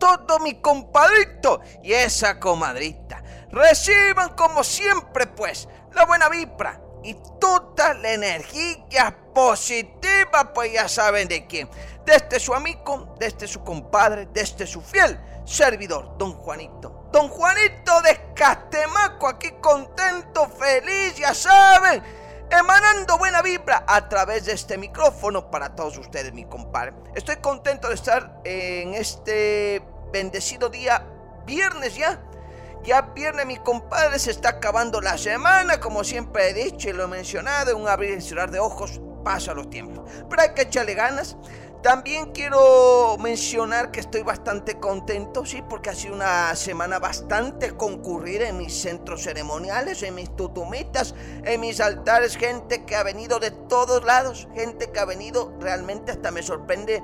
todo mi compadrito y esa comadrita. Reciban como siempre pues la buena vibra y toda la energía positiva, pues ya saben de quién. Desde su amigo, desde su compadre, desde su fiel servidor, don Juanito. Don Juanito de Catemaco, aquí contento, feliz, ya saben, emanando buena vibra a través de este micrófono para todos ustedes, mi compadre. Estoy contento de estar en este bendecido día, viernes ya. Ya viernes, mi compadre, se está acabando la semana, como siempre he dicho y lo he mencionado, un abrir y cerrar de ojos pasa los tiempos. Pero hay que echarle ganas. También quiero mencionar que estoy bastante contento, sí, porque ha sido una semana bastante concurrida en mis centros ceremoniales, en mis tutumitas, en mis altares, gente que ha venido de todos lados, gente que ha venido, realmente hasta me sorprende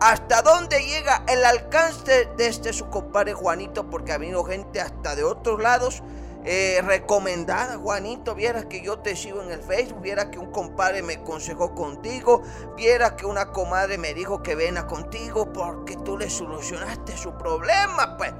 hasta dónde llega el alcance de este su compadre Juanito, porque ha venido gente hasta de otros lados. Eh, recomendada, Juanito, vieras que yo te sigo en el Facebook, viera que un compadre me aconsejó contigo, viera que una comadre me dijo que vena contigo porque tú le solucionaste su problema, pues.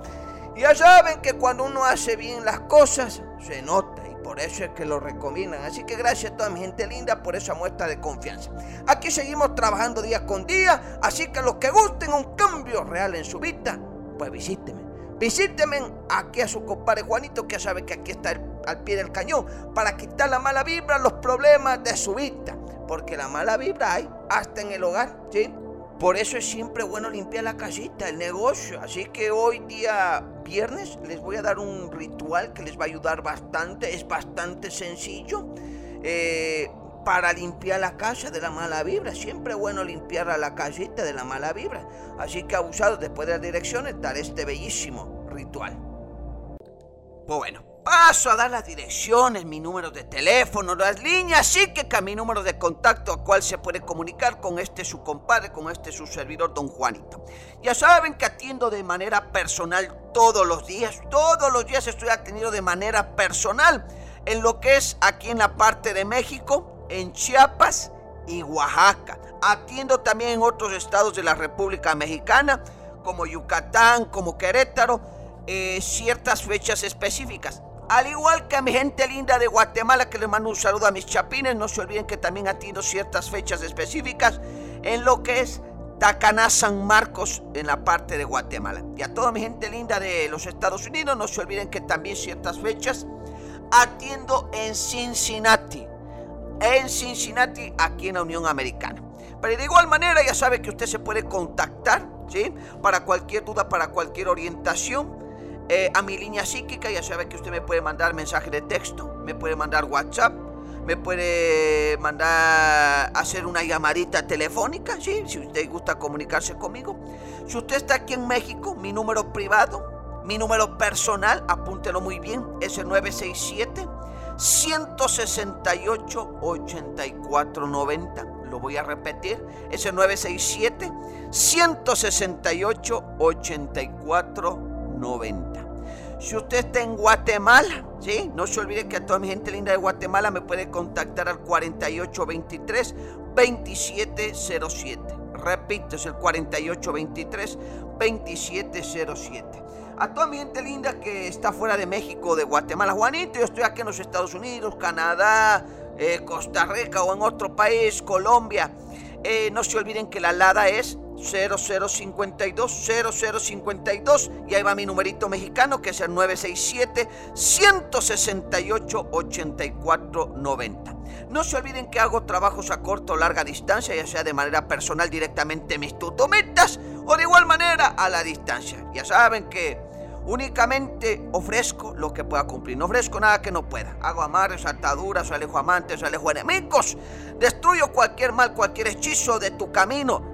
Ya saben que cuando uno hace bien las cosas, se nota por eso es que lo recomiendan. Así que gracias a toda mi gente linda por esa muestra de confianza. Aquí seguimos trabajando día con día, así que los que gusten un cambio real en su vida, pues visíteme. Visíteme aquí a su compadre Juanito, que sabe que aquí está al pie del cañón, para quitar la mala vibra, los problemas de su vida. Porque la mala vibra hay hasta en el hogar, ¿sí? Por eso es siempre bueno limpiar la casita, el negocio. Así que hoy día viernes les voy a dar un ritual que les va a ayudar bastante. Es bastante sencillo. Eh, para limpiar la casa de la mala vibra. Siempre bueno limpiar a la casita de la mala vibra. Así que abusados después de las direcciones, dar este bellísimo ritual. Pues bueno, Paso a dar las direcciones, mi número de teléfono, las líneas, sí que, que mi número de contacto a cual se puede comunicar con este su compadre, con este su servidor, don Juanito. Ya saben que atiendo de manera personal todos los días, todos los días estoy atendido de manera personal en lo que es aquí en la parte de México, en Chiapas y Oaxaca. Atiendo también en otros estados de la República Mexicana, como Yucatán, como Querétaro, eh, ciertas fechas específicas. Al igual que a mi gente linda de Guatemala, que les mando un saludo a mis chapines, no se olviden que también atiendo ciertas fechas específicas en lo que es Tacaná, San Marcos, en la parte de Guatemala. Y a toda mi gente linda de los Estados Unidos, no se olviden que también ciertas fechas atiendo en Cincinnati. En Cincinnati, aquí en la Unión Americana. Pero de igual manera, ya sabe que usted se puede contactar, ¿sí? Para cualquier duda, para cualquier orientación eh, a mi línea psíquica, ya sabe que usted me puede mandar mensaje de texto, me puede mandar WhatsApp, me puede mandar hacer una llamadita telefónica, si usted gusta comunicarse conmigo. Si usted está aquí en México, mi número privado, mi número personal, apúntelo muy bien, es el 967 168 8490. Lo voy a repetir, es el 967 168 8490. Si usted está en Guatemala, ¿sí? No se olvide que a toda mi gente linda de Guatemala me puede contactar al 4823-2707. Repito, es el 4823-2707. A toda mi gente linda que está fuera de México, de Guatemala, Juanito, yo estoy aquí en los Estados Unidos, Canadá, eh, Costa Rica o en otro país, Colombia. Eh, no se olviden que la alada es 0052 0052 y ahí va mi numerito mexicano que es el 967 168 8490. No se olviden que hago trabajos a corta o larga distancia, ya sea de manera personal directamente en mis tutometas o de igual manera a la distancia. Ya saben que Únicamente ofrezco lo que pueda cumplir. No ofrezco nada que no pueda. Hago amarres, ataduras, alejo amantes, alejo enemigos. Destruyo cualquier mal, cualquier hechizo de tu camino.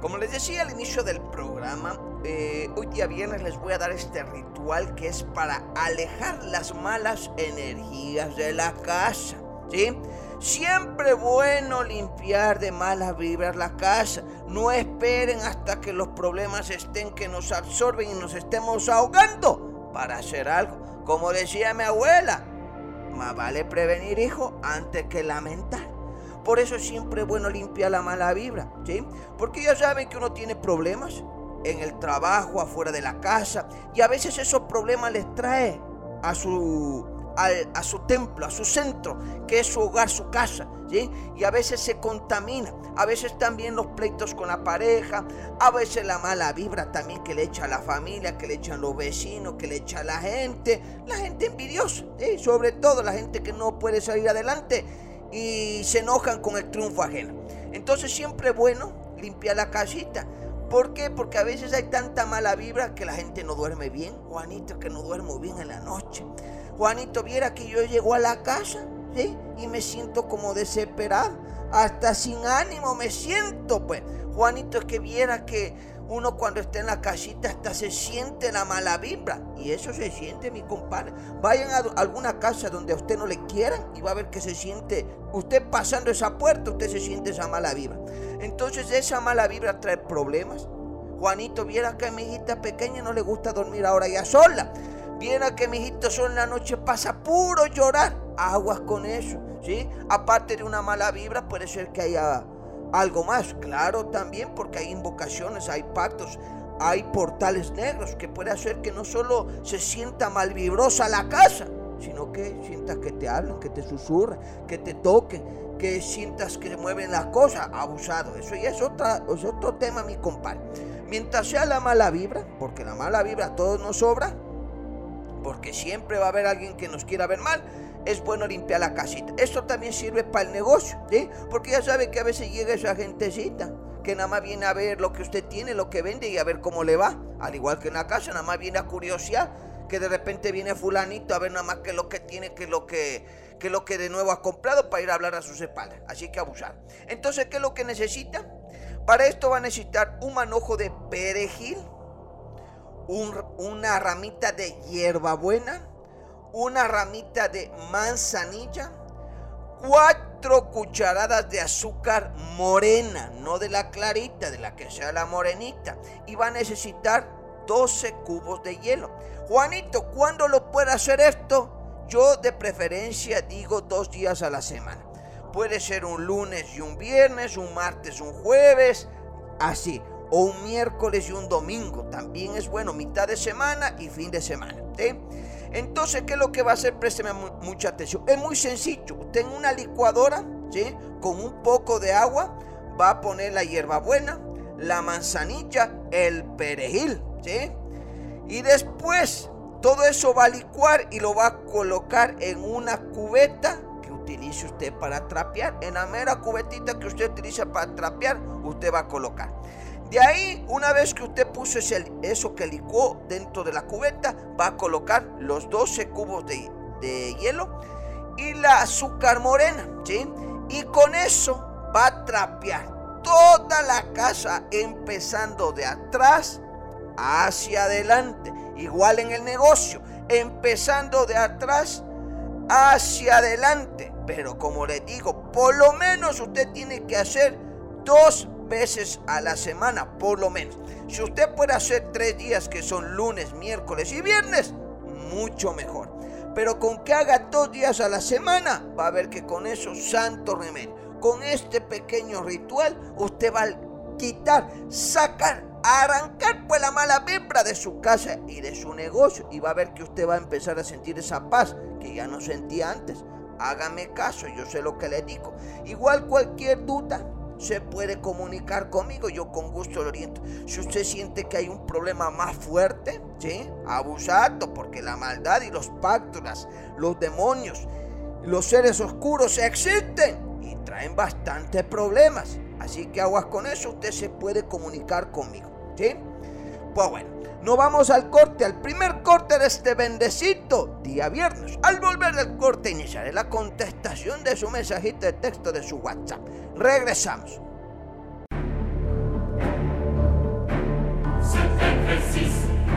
Como les decía al inicio del programa, eh, hoy día viernes les voy a dar este ritual que es para alejar las malas energías de la casa. ¿Sí? Siempre bueno limpiar de malas vibras la casa. No esperen hasta que los problemas estén que nos absorben y nos estemos ahogando para hacer algo. Como decía mi abuela, más vale prevenir, hijo, antes que lamentar. Por eso siempre es bueno limpiar la mala vibra, ¿sí? Porque ya saben que uno tiene problemas en el trabajo, afuera de la casa, y a veces esos problemas les trae a su, a, su templo, a su centro, que es su hogar, su casa, ¿sí? Y a veces se contamina, a veces también los pleitos con la pareja, a veces la mala vibra también que le echa a la familia, que le echan los vecinos, que le echa a la gente, la gente envidiosa, ¿sí? sobre todo la gente que no puede salir adelante y se enojan con el triunfo ajeno. Entonces siempre es bueno limpiar la casita. ¿Por qué? Porque a veces hay tanta mala vibra que la gente no duerme bien. Juanito, que no duermo bien en la noche. Juanito, viera que yo llego a la casa y me siento como desesperado. Hasta sin ánimo me siento, pues. Juanito, es que viera que uno cuando está en la casita hasta se siente la mala vibra. Y eso se siente, mi compadre. Vayan a alguna casa donde a usted no le quieran y va a ver que se siente, usted pasando esa puerta, usted se siente esa mala vibra. Entonces esa mala vibra trae problemas. Juanito, viera que a mi hijita pequeña no le gusta dormir ahora ya sola. Viera que mi hijito solo en la noche pasa puro llorar. Aguas con eso, ¿sí? Aparte de una mala vibra, puede ser que haya algo más, claro también porque hay invocaciones, hay pactos, hay portales negros que puede hacer que no solo se sienta mal vibrosa la casa, sino que sientas que te hablan, que te susurran, que te toquen, que sientas que mueven las cosas, abusado. Eso ya es, otra, es otro tema, mi compadre. Mientras sea la mala vibra, porque la mala vibra a todos nos sobra, porque siempre va a haber alguien que nos quiera ver mal, es bueno limpiar la casita. Esto también sirve para el negocio. Porque ya sabe que a veces llega esa gentecita que nada más viene a ver lo que usted tiene, lo que vende y a ver cómo le va. Al igual que en la casa, nada más viene a curiosear, que de repente viene fulanito a ver nada más que lo que tiene, que lo que, que lo que de nuevo ha comprado para ir a hablar a sus espaldas. Así que abusar. Entonces, ¿qué es lo que necesita? Para esto va a necesitar un manojo de perejil, una ramita de hierbabuena, una ramita de manzanilla, cuatro cucharadas de azúcar morena, no de la clarita, de la que sea la morenita, y va a necesitar 12 cubos de hielo. Juanito, ¿cuándo lo puede hacer esto? Yo de preferencia digo dos días a la semana. Puede ser un lunes y un viernes, un martes, un jueves, así. O un miércoles y un domingo. También es bueno, mitad de semana y fin de semana. ¿sí? Entonces, ¿qué es lo que va a hacer? Présteme mucha atención. Es muy sencillo. Usted en una licuadora, ¿sí? Con un poco de agua, va a poner la hierbabuena, la manzanilla, el perejil, ¿sí? Y después, todo eso va a licuar y lo va a colocar en una cubeta que utilice usted para trapear. En la mera cubetita que usted utiliza para trapear, usted va a colocar. De ahí, una vez que usted puso ese, eso que licuó dentro de la cubeta, va a colocar los 12 cubos de, hielo y la azúcar morena, ¿sí? Y con eso va a trapear toda la casa empezando de atrás hacia adelante. Igual en el negocio, empezando de atrás hacia adelante. Pero como les digo, por lo menos usted tiene que hacer dos veces a la semana, por lo menos. Si usted puede hacer tres días que son lunes, miércoles y viernes, mucho mejor. Pero con que haga dos días a la semana, va a ver que con eso, santo remedio. Con este pequeño ritual, usted va a quitar, sacar, arrancar pues la mala vibra de su casa y de su negocio. Y va a ver que usted va a empezar a sentir esa paz que ya no sentía antes. Hágame caso, yo sé lo que le digo. Igual cualquier duda, se puede comunicar conmigo, yo con gusto lo oriento. Si usted siente que hay un problema más fuerte, ¿sí? Abusado, porque la maldad y los pactos, los demonios, los seres oscuros existen y traen bastantes problemas. Así que aguas con eso, usted se puede comunicar conmigo, ¿sí? Pues bueno, nos vamos al corte, al primer corte de este bendecito día viernes. Al volver del corte iniciaré la contestación de su mensajito de texto de su WhatsApp. Regresamos.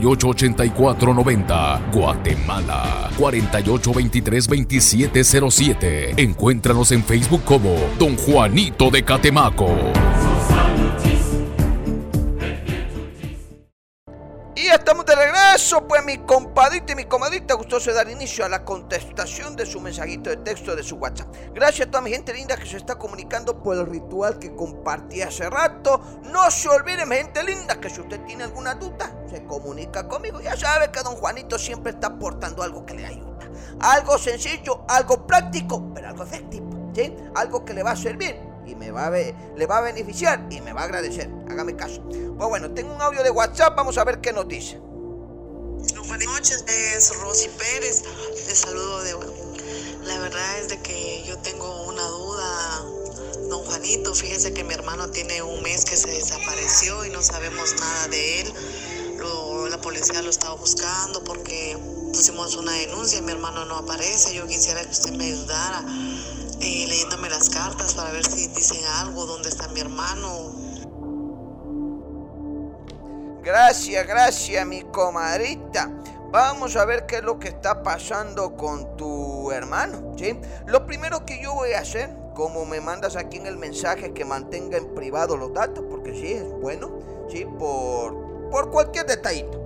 488490 Guatemala 48232707. Encuéntranos en Facebook como Don Juanito de Catemaco. Estamos de regreso, pues mi compadita y mi comadita gustoso de dar inicio a la contestación de su mensajito de texto de su WhatsApp. Gracias a toda mi gente linda que se está comunicando por el ritual que compartí hace rato. No se olviden, mi gente linda, que si usted tiene alguna duda, se comunica conmigo. Ya sabe que don Juanito siempre está aportando algo que le ayuda. Algo sencillo, algo práctico, pero algo efectivo. ¿sí? Algo que le va a servir y me va a le va a beneficiar y me va a agradecer. Hágame caso. Pues bueno, tengo un audio de WhatsApp, vamos a ver qué nos dice. Buenas noches, es Rosy Pérez. Te saludo de La verdad es de que yo tengo una duda, don Juanito. Fíjese que mi hermano tiene un mes que se desapareció y no sabemos nada de él. la policía lo estaba buscando porque pusimos una denuncia y mi hermano no aparece. Yo quisiera que usted me ayudara eh, leyéndome las cartas para ver si dicen algo, dónde está mi hermano. Gracias, gracias, mi comadrita. Vamos a ver qué es lo que está pasando con tu hermano, ¿sí? Lo primero que yo voy a hacer, como me mandas aquí en el mensaje, que mantenga en privado los datos, porque sí, es bueno, ¿sí? Por, por cualquier detallito.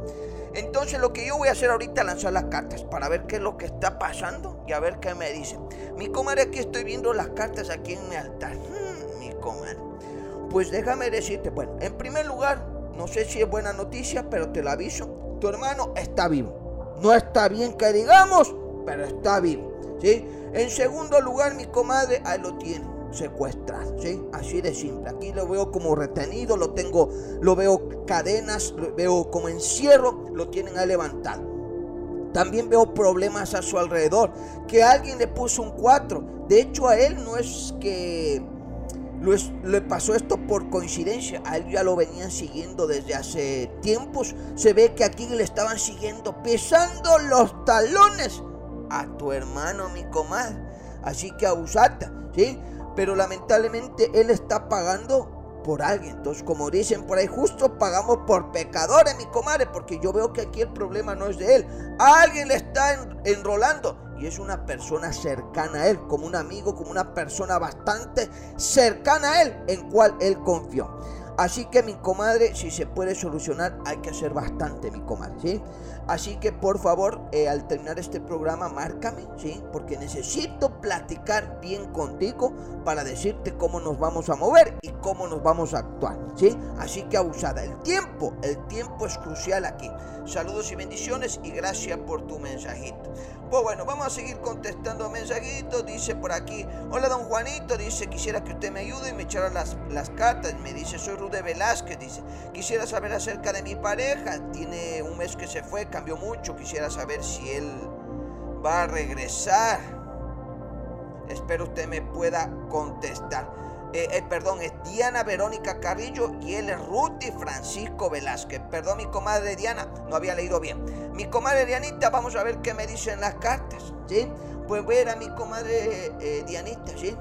Entonces lo que yo voy a hacer ahorita es lanzar las cartas para ver qué es lo que está pasando y a ver qué me dicen. Mi comadre, aquí estoy viendo las cartas aquí en mi altar. Hmm, mi comadre. Pues déjame decirte, bueno, en primer lugar, no sé si es buena noticia, pero te la aviso. Tu hermano está vivo. No está bien que digamos, pero está vivo. ¿sí? En segundo lugar, mi comadre, ahí lo tiene secuestrado, ¿sí? Así de simple. Aquí lo veo como retenido, lo tengo, lo veo cadenas, lo veo como encierro, lo tienen a levantar. También veo problemas a su alrededor, que alguien le puso un 4. De hecho, a él no es que le pasó esto por coincidencia, a él ya lo venían siguiendo desde hace tiempos. Se ve que aquí le estaban siguiendo, pisando los talones a tu hermano, mi comadre. Así que abusata, ¿sí? Pero lamentablemente Él está pagando por alguien. Entonces, como dicen por ahí, justo pagamos por pecadores, mi comadre, porque yo veo que aquí el problema no es de Él. Alguien le está enrolando y es una persona cercana a Él, como un amigo, como una persona bastante cercana a Él, en cual Él confió. Así que mi comadre, si se puede solucionar, hay que hacer bastante, mi comadre, ¿sí? Así que por favor, eh, al terminar este programa, márcame, ¿sí? Porque necesito platicar bien contigo para decirte cómo nos vamos a mover y cómo nos vamos a actuar, ¿sí? Así que abusada. El tiempo, el tiempo es crucial aquí. Saludos y bendiciones y gracias por tu mensajito. Pues bueno, vamos a seguir contestando mensajitos. Dice por aquí, hola don Juanito, dice, quisiera que usted me ayude y me echara las, las cartas. Me dice, soy Rude Velázquez, dice, quisiera saber acerca de mi pareja. Tiene un mes que se fue, cambió mucho. Quisiera saber si él va a regresar. Espero usted me pueda contestar. Eh, eh, perdón, es Diana Verónica Carrillo y él es Ruti Francisco Velázquez. Perdón, mi comadre Diana, no había leído bien. Mi comadre Dianita, vamos a ver qué me dicen las cartas, ¿sí? Pues ver a mi comadre eh, Dianita, ¿sí?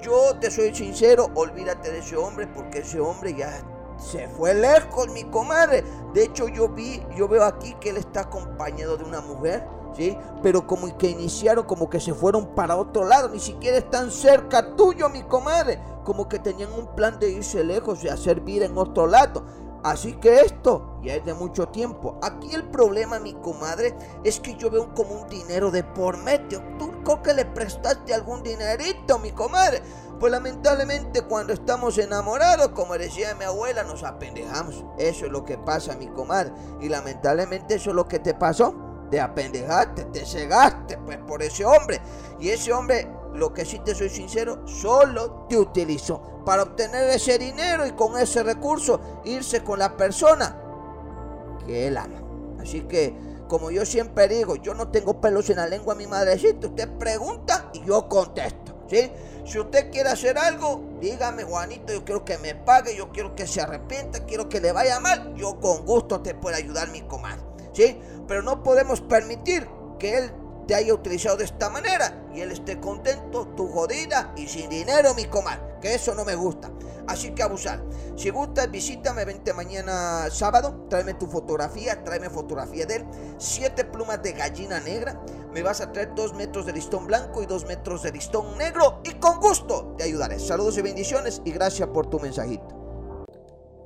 Yo te soy sincero, olvídate de ese hombre porque ese hombre ya se fue lejos, mi comadre. De hecho, yo vi, yo veo aquí que él está acompañado de una mujer, ¿sí? Pero como que iniciaron, como que se fueron para otro lado, ni siquiera están cerca tuyo, mi comadre. Como que tenían un plan de irse lejos y hacer vida en otro lado. Así que esto ya es de mucho tiempo. Aquí el problema, mi comadre, es que yo veo como un dinero de por medio. Tú creo que le prestaste algún dinerito, mi comadre. Pues lamentablemente cuando estamos enamorados, como decía mi abuela, nos apendejamos. Eso es lo que pasa, mi comadre. Y lamentablemente eso es lo que te pasó. Te apendejaste, te cegaste pues por ese hombre. Y ese hombre, lo que sí te soy sincero, solo te utilizó para obtener ese dinero y con ese recurso irse con la persona que él ama. Así que, como yo siempre digo, yo no tengo pelos en la lengua, mi madrecita. Usted pregunta y yo contesto. ¿Sí? Si usted quiere hacer algo, dígame, Juanito, yo quiero que me pague, yo quiero que se arrepienta, quiero que le vaya mal, yo con gusto te puedo ayudar, mi comadre. ¿Sí? Pero no podemos permitir que él te haya utilizado de esta manera y él esté contento, tu jodida y sin dinero, mi comadre. Que eso no me gusta. Así que abusar. Si gustas, visítame, vente mañana sábado, tráeme tu fotografía, tráeme fotografía de él. Siete plumas de gallina negra. Me vas a traer dos metros de listón blanco y dos metros de listón negro. Y con gusto te ayudaré. Saludos y bendiciones y gracias por tu mensajito.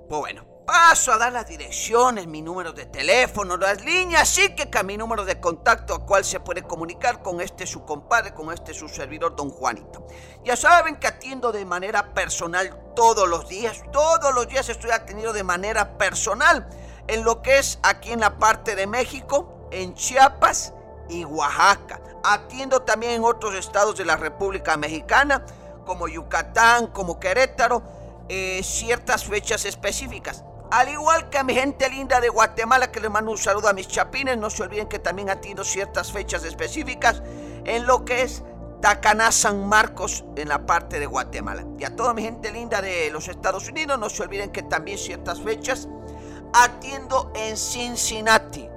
Pues bueno, paso a dar las direcciones, mi número de teléfono, las líneas, sí que mi número de contacto a cual se puede comunicar con este su compadre, con este su servidor, don Juanito. Ya saben que atiendo de manera personal todos los días, todos los días estoy atendido de manera personal en lo que es aquí en la parte de México, en Chiapas y Oaxaca. Atiendo también en otros estados de la República Mexicana, como Yucatán, como Querétaro, eh, ciertas fechas específicas. Al igual que a mi gente linda de Guatemala, que le mando un saludo a mis chapines, no se olviden que también atiendo ciertas fechas específicas en lo que es Tacaná, San Marcos, en la parte de Guatemala. Y a toda mi gente linda de los Estados Unidos, no se olviden que también ciertas fechas atiendo en Cincinnati.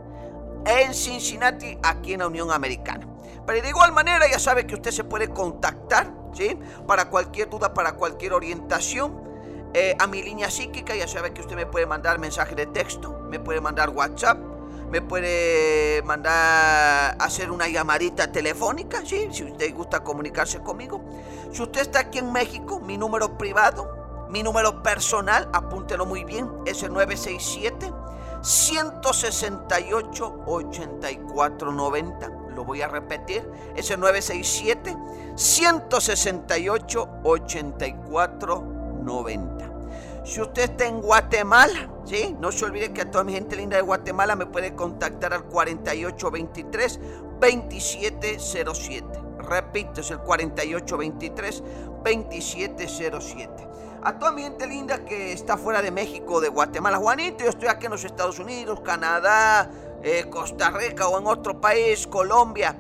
En Cincinnati, aquí en la Unión Americana. Pero de igual manera, ya sabe que usted se puede contactar, ¿sí? Para cualquier duda, para cualquier orientación eh, a mi línea psíquica, ya sabe que usted me puede mandar mensaje de texto, me puede mandar WhatsApp, me puede mandar hacer una llamadita telefónica, ¿sí? si usted gusta comunicarse conmigo. Si usted está aquí en México, mi número privado, mi número personal, apúntelo muy bien, es el 967 168 8490. Lo voy a repetir, es el 967 168 8490. Si usted está en Guatemala, ¿sí? No se olvide que a toda mi gente linda de Guatemala me puede contactar al 4823-2707. Repito, es el 4823-2707. A toda mi gente linda que está fuera de México, de Guatemala, Juanito, yo estoy aquí en los Estados Unidos, Canadá, eh, Costa Rica o en otro país, Colombia.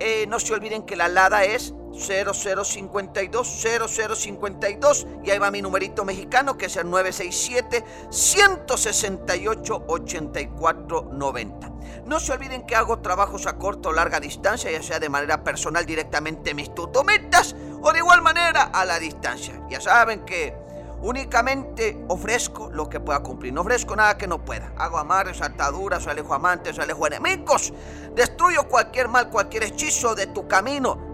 Eh, no se olviden que la LADA es 0052 0052 y ahí va mi numerito mexicano que es el 967 168 8490. No se olviden que hago trabajos a corta o larga distancia, ya sea de manera personal directamente en mis tutometas o de igual manera a la distancia. Ya saben que Únicamente ofrezco lo que pueda cumplir. No ofrezco nada que no pueda. Hago amarres, ataduras, alejo amantes, alejo enemigos. Destruyo cualquier mal, cualquier hechizo de tu camino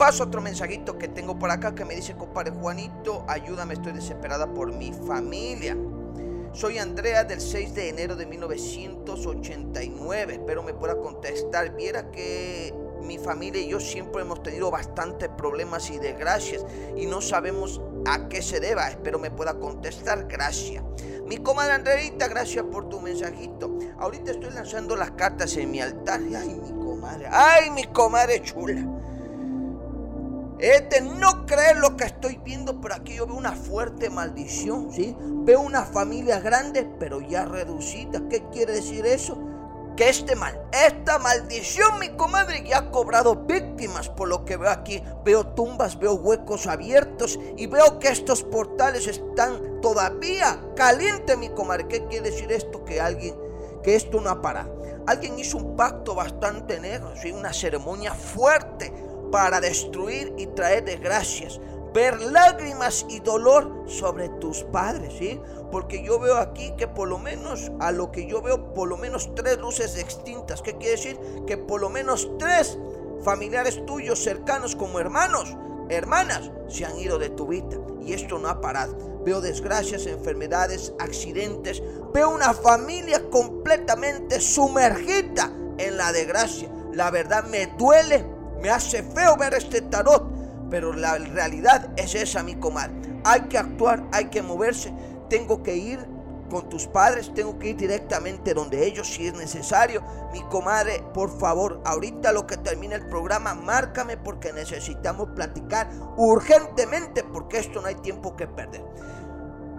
Paso otro mensajito que tengo por acá que me dice, compadre Juanito, ayúdame, estoy desesperada por mi familia. Soy Andrea del 6 de enero de 1989. Espero me pueda contestar. Viera que mi familia y yo siempre hemos tenido bastantes problemas y desgracias y no sabemos a qué se deba. Espero me pueda contestar. Gracias. Mi comadre Andreita, gracias por tu mensajito. Ahorita estoy lanzando las cartas en mi altar. Ay, mi comadre. Ay, mi comadre chula. Es de no creer lo que estoy viendo, pero aquí yo veo una fuerte maldición, ¿sí? Veo una familia grande, pero ya reducida. ¿Qué quiere decir eso? Que este mal, esta maldición, mi comadre, ya ha cobrado víctimas por lo que veo aquí. Veo tumbas, veo huecos abiertos y veo que estos portales están todavía calientes, mi comadre. ¿Qué quiere decir esto? Que alguien, que esto no ha parado. Alguien hizo un pacto bastante negro, ¿sí? Una ceremonia fuerte para destruir y traer desgracias. Ver lágrimas y dolor sobre tus padres, ¿sí? Porque yo veo aquí que por lo menos, a lo que yo veo, por lo menos tres luces extintas. ¿Qué quiere decir? Que por lo menos tres familiares tuyos cercanos como hermanos, hermanas, se han ido de tu vida. Y esto no ha parado. Veo desgracias, enfermedades, accidentes. Veo una familia completamente sumergida en la desgracia. La verdad me duele me hace feo ver este tarot, pero la realidad es esa, mi comadre. Hay que actuar, hay que moverse. Tengo que ir con tus padres, tengo que ir directamente donde ellos si es necesario. Mi comadre, por favor, ahorita lo que termine el programa, márcame porque necesitamos platicar urgentemente porque esto no hay tiempo que perder.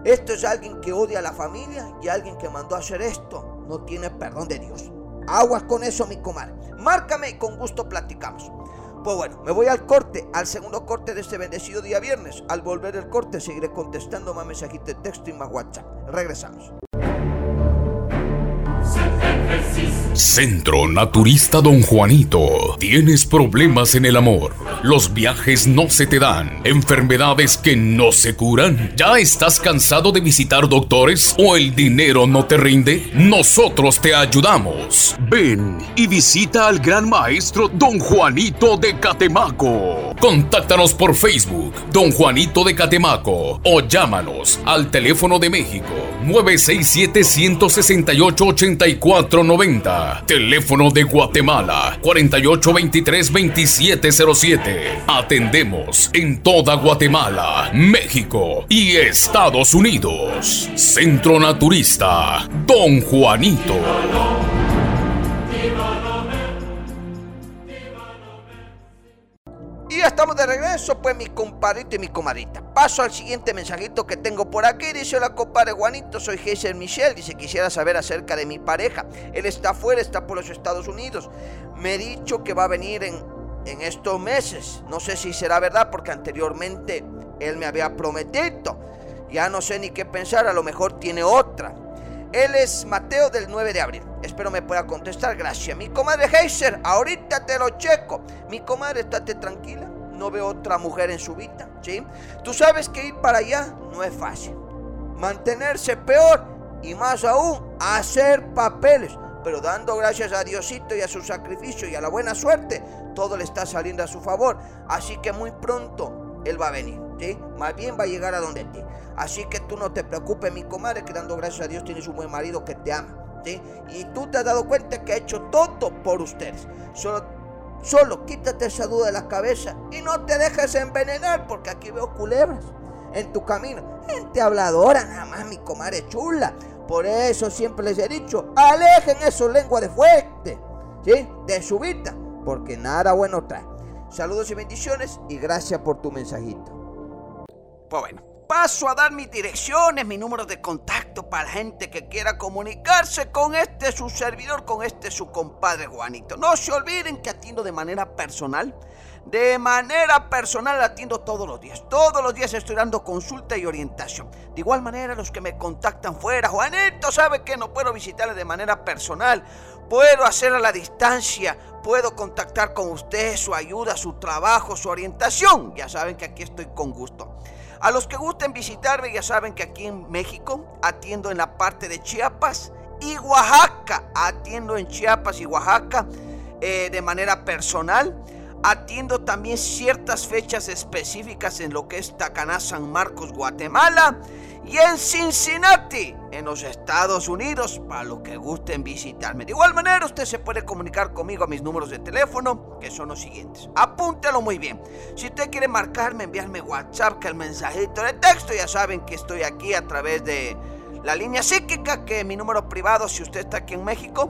Esto es alguien que odia a la familia y alguien que mandó a hacer esto. No tiene perdón de Dios. Aguas con eso, mi comadre. Márcame y con gusto platicamos. Pues bueno, me voy al corte, al segundo corte de este bendecido día viernes. Al volver el corte seguiré contestando más mensajitos de texto y más WhatsApp. Regresamos. Centro Naturista Don Juanito. ¿Tienes problemas en el amor? Los viajes no se te dan. Enfermedades que no se curan. ¿Ya estás cansado de visitar doctores o el dinero no te rinde? Nosotros te ayudamos. Ven y visita al gran maestro Don Juanito de Catemaco. Contáctanos por Facebook, Don Juanito de Catemaco, o llámanos al teléfono de México 967 168 8490 Teléfono de Guatemala 4823-2707. Atendemos en toda Guatemala, México y Estados Unidos. Centro Naturista Don Juanito. Y estamos de regreso, pues mi compadrito y mi comadita. Paso al siguiente mensajito que tengo por aquí. Dice: Hola, compadre Juanito, soy Heiser Michelle. Dice: Quisiera saber acerca de mi pareja. Él está afuera, está por los Estados Unidos. Me he dicho que va a venir en, en estos meses. No sé si será verdad, porque anteriormente él me había prometido. Ya no sé ni qué pensar, a lo mejor tiene otra. Él es Mateo del 9 de abril. Espero me pueda contestar. Gracias. Mi comadre Heiser, ahorita te lo checo. Mi comadre, estate tranquila. No veo otra mujer en su vida. ¿sí? Tú sabes que ir para allá no es fácil. Mantenerse peor y más aún hacer papeles. Pero dando gracias a Diosito y a su sacrificio y a la buena suerte, todo le está saliendo a su favor. Así que muy pronto él va a venir. ¿sí? Más bien va a llegar a donde ti. Así que tú no te preocupes, mi comadre, que dando gracias a Dios tienes un buen marido que te ama. ¿sí? Y tú te has dado cuenta que ha hecho todo por ustedes. Solo, solo quítate esa duda de la cabeza y no te dejes envenenar porque aquí veo culebras en tu camino. Gente habladora, nada más, mi comadre chula. Por eso siempre les he dicho, alejen esos lenguas de fuerte. ¿sí? De su vida, porque nada bueno trae. Saludos y bendiciones y gracias por tu mensajito. Pues bueno, paso a dar mis direcciones, mi número de contacto para gente que quiera comunicarse con este su servidor, con este su compadre Juanito. No se olviden que atiendo de manera personal. De manera personal atiendo todos los días. Todos los días estoy dando consulta y orientación. De igual manera, los que me contactan fuera, Juanito sabe que no puedo visitarle de manera personal. Puedo hacer a la distancia. Puedo contactar con usted, su ayuda, su trabajo, su orientación. Ya saben que aquí estoy con gusto. A los que gusten visitarme ya saben que aquí en México atiendo en la parte de Chiapas y Oaxaca. Atiendo en Chiapas y Oaxaca eh, de manera personal. Atiendo también ciertas fechas específicas en lo que es Tacaná, San Marcos, Guatemala y en Cincinnati, en los Estados Unidos, para los que gusten visitarme. De igual manera, usted se puede comunicar conmigo a mis números de teléfono, que son los siguientes. Apúntelo muy bien. Si usted quiere marcarme, enviarme WhatsApp, que el mensajito de texto, ya saben que estoy aquí a través de la línea psíquica, que es mi número privado, si usted está aquí en México,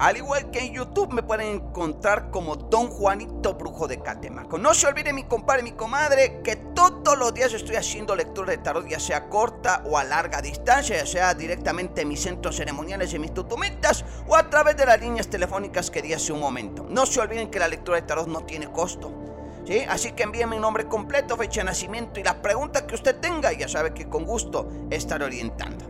Al igual que en YouTube me pueden encontrar como Don Juanito Brujo de Catemaco. No se olviden mi compadre mi comadre que todos los días estoy haciendo lectura de tarot, ya sea corta o a larga distancia, ya sea directamente en mis centros ceremoniales y mis tutumitas o a través de las líneas telefónicas que di hace un momento. No se olviden que la lectura de tarot no tiene costo. ¿Sí? Así que envíenme mi nombre completo, fecha de nacimiento y la pregunta que usted tenga. Ya sabe que con gusto estaré orientando.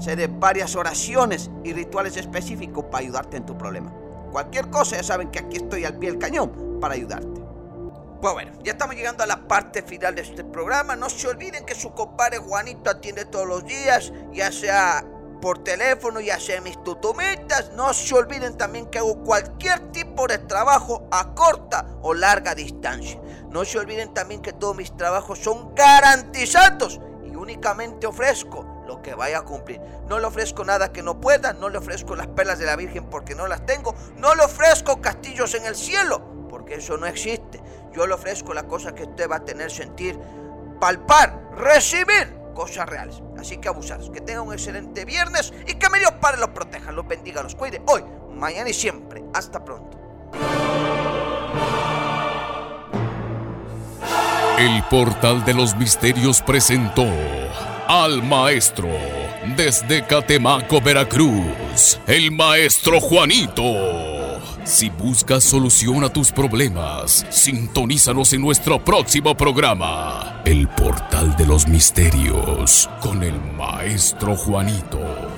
de varias oraciones y rituales específicos para ayudarte en tu problema. Cualquier cosa, ya saben que aquí estoy al pie del cañón para ayudarte. Pues bueno, ya estamos llegando a la parte final de este programa. No se olviden que su compadre Juanito atiende todos los días, ya sea por teléfono, ya sea mis tutumitas. No se olviden también que hago cualquier tipo de trabajo a corta o larga distancia. No se olviden también que todos mis trabajos son garantizados y únicamente ofrezco lo que vaya a cumplir. No le ofrezco nada que no pueda, no le ofrezco las perlas de la Virgen porque no las tengo, no le ofrezco castillos en el cielo porque eso no existe. Yo le ofrezco la cosa que usted va a tener, sentir, palpar, recibir cosas reales. Así que abusar. Que tenga un excelente viernes y que me Dios Padre los proteja, los bendiga, los cuide hoy, mañana y siempre. Hasta pronto. El portal de los misterios presentó al maestro desde Catemaco, Veracruz, el maestro Juanito. Si buscas solución a tus problemas, sintonízanos en nuestro próximo programa, El Portal de los Misterios, con el maestro Juanito.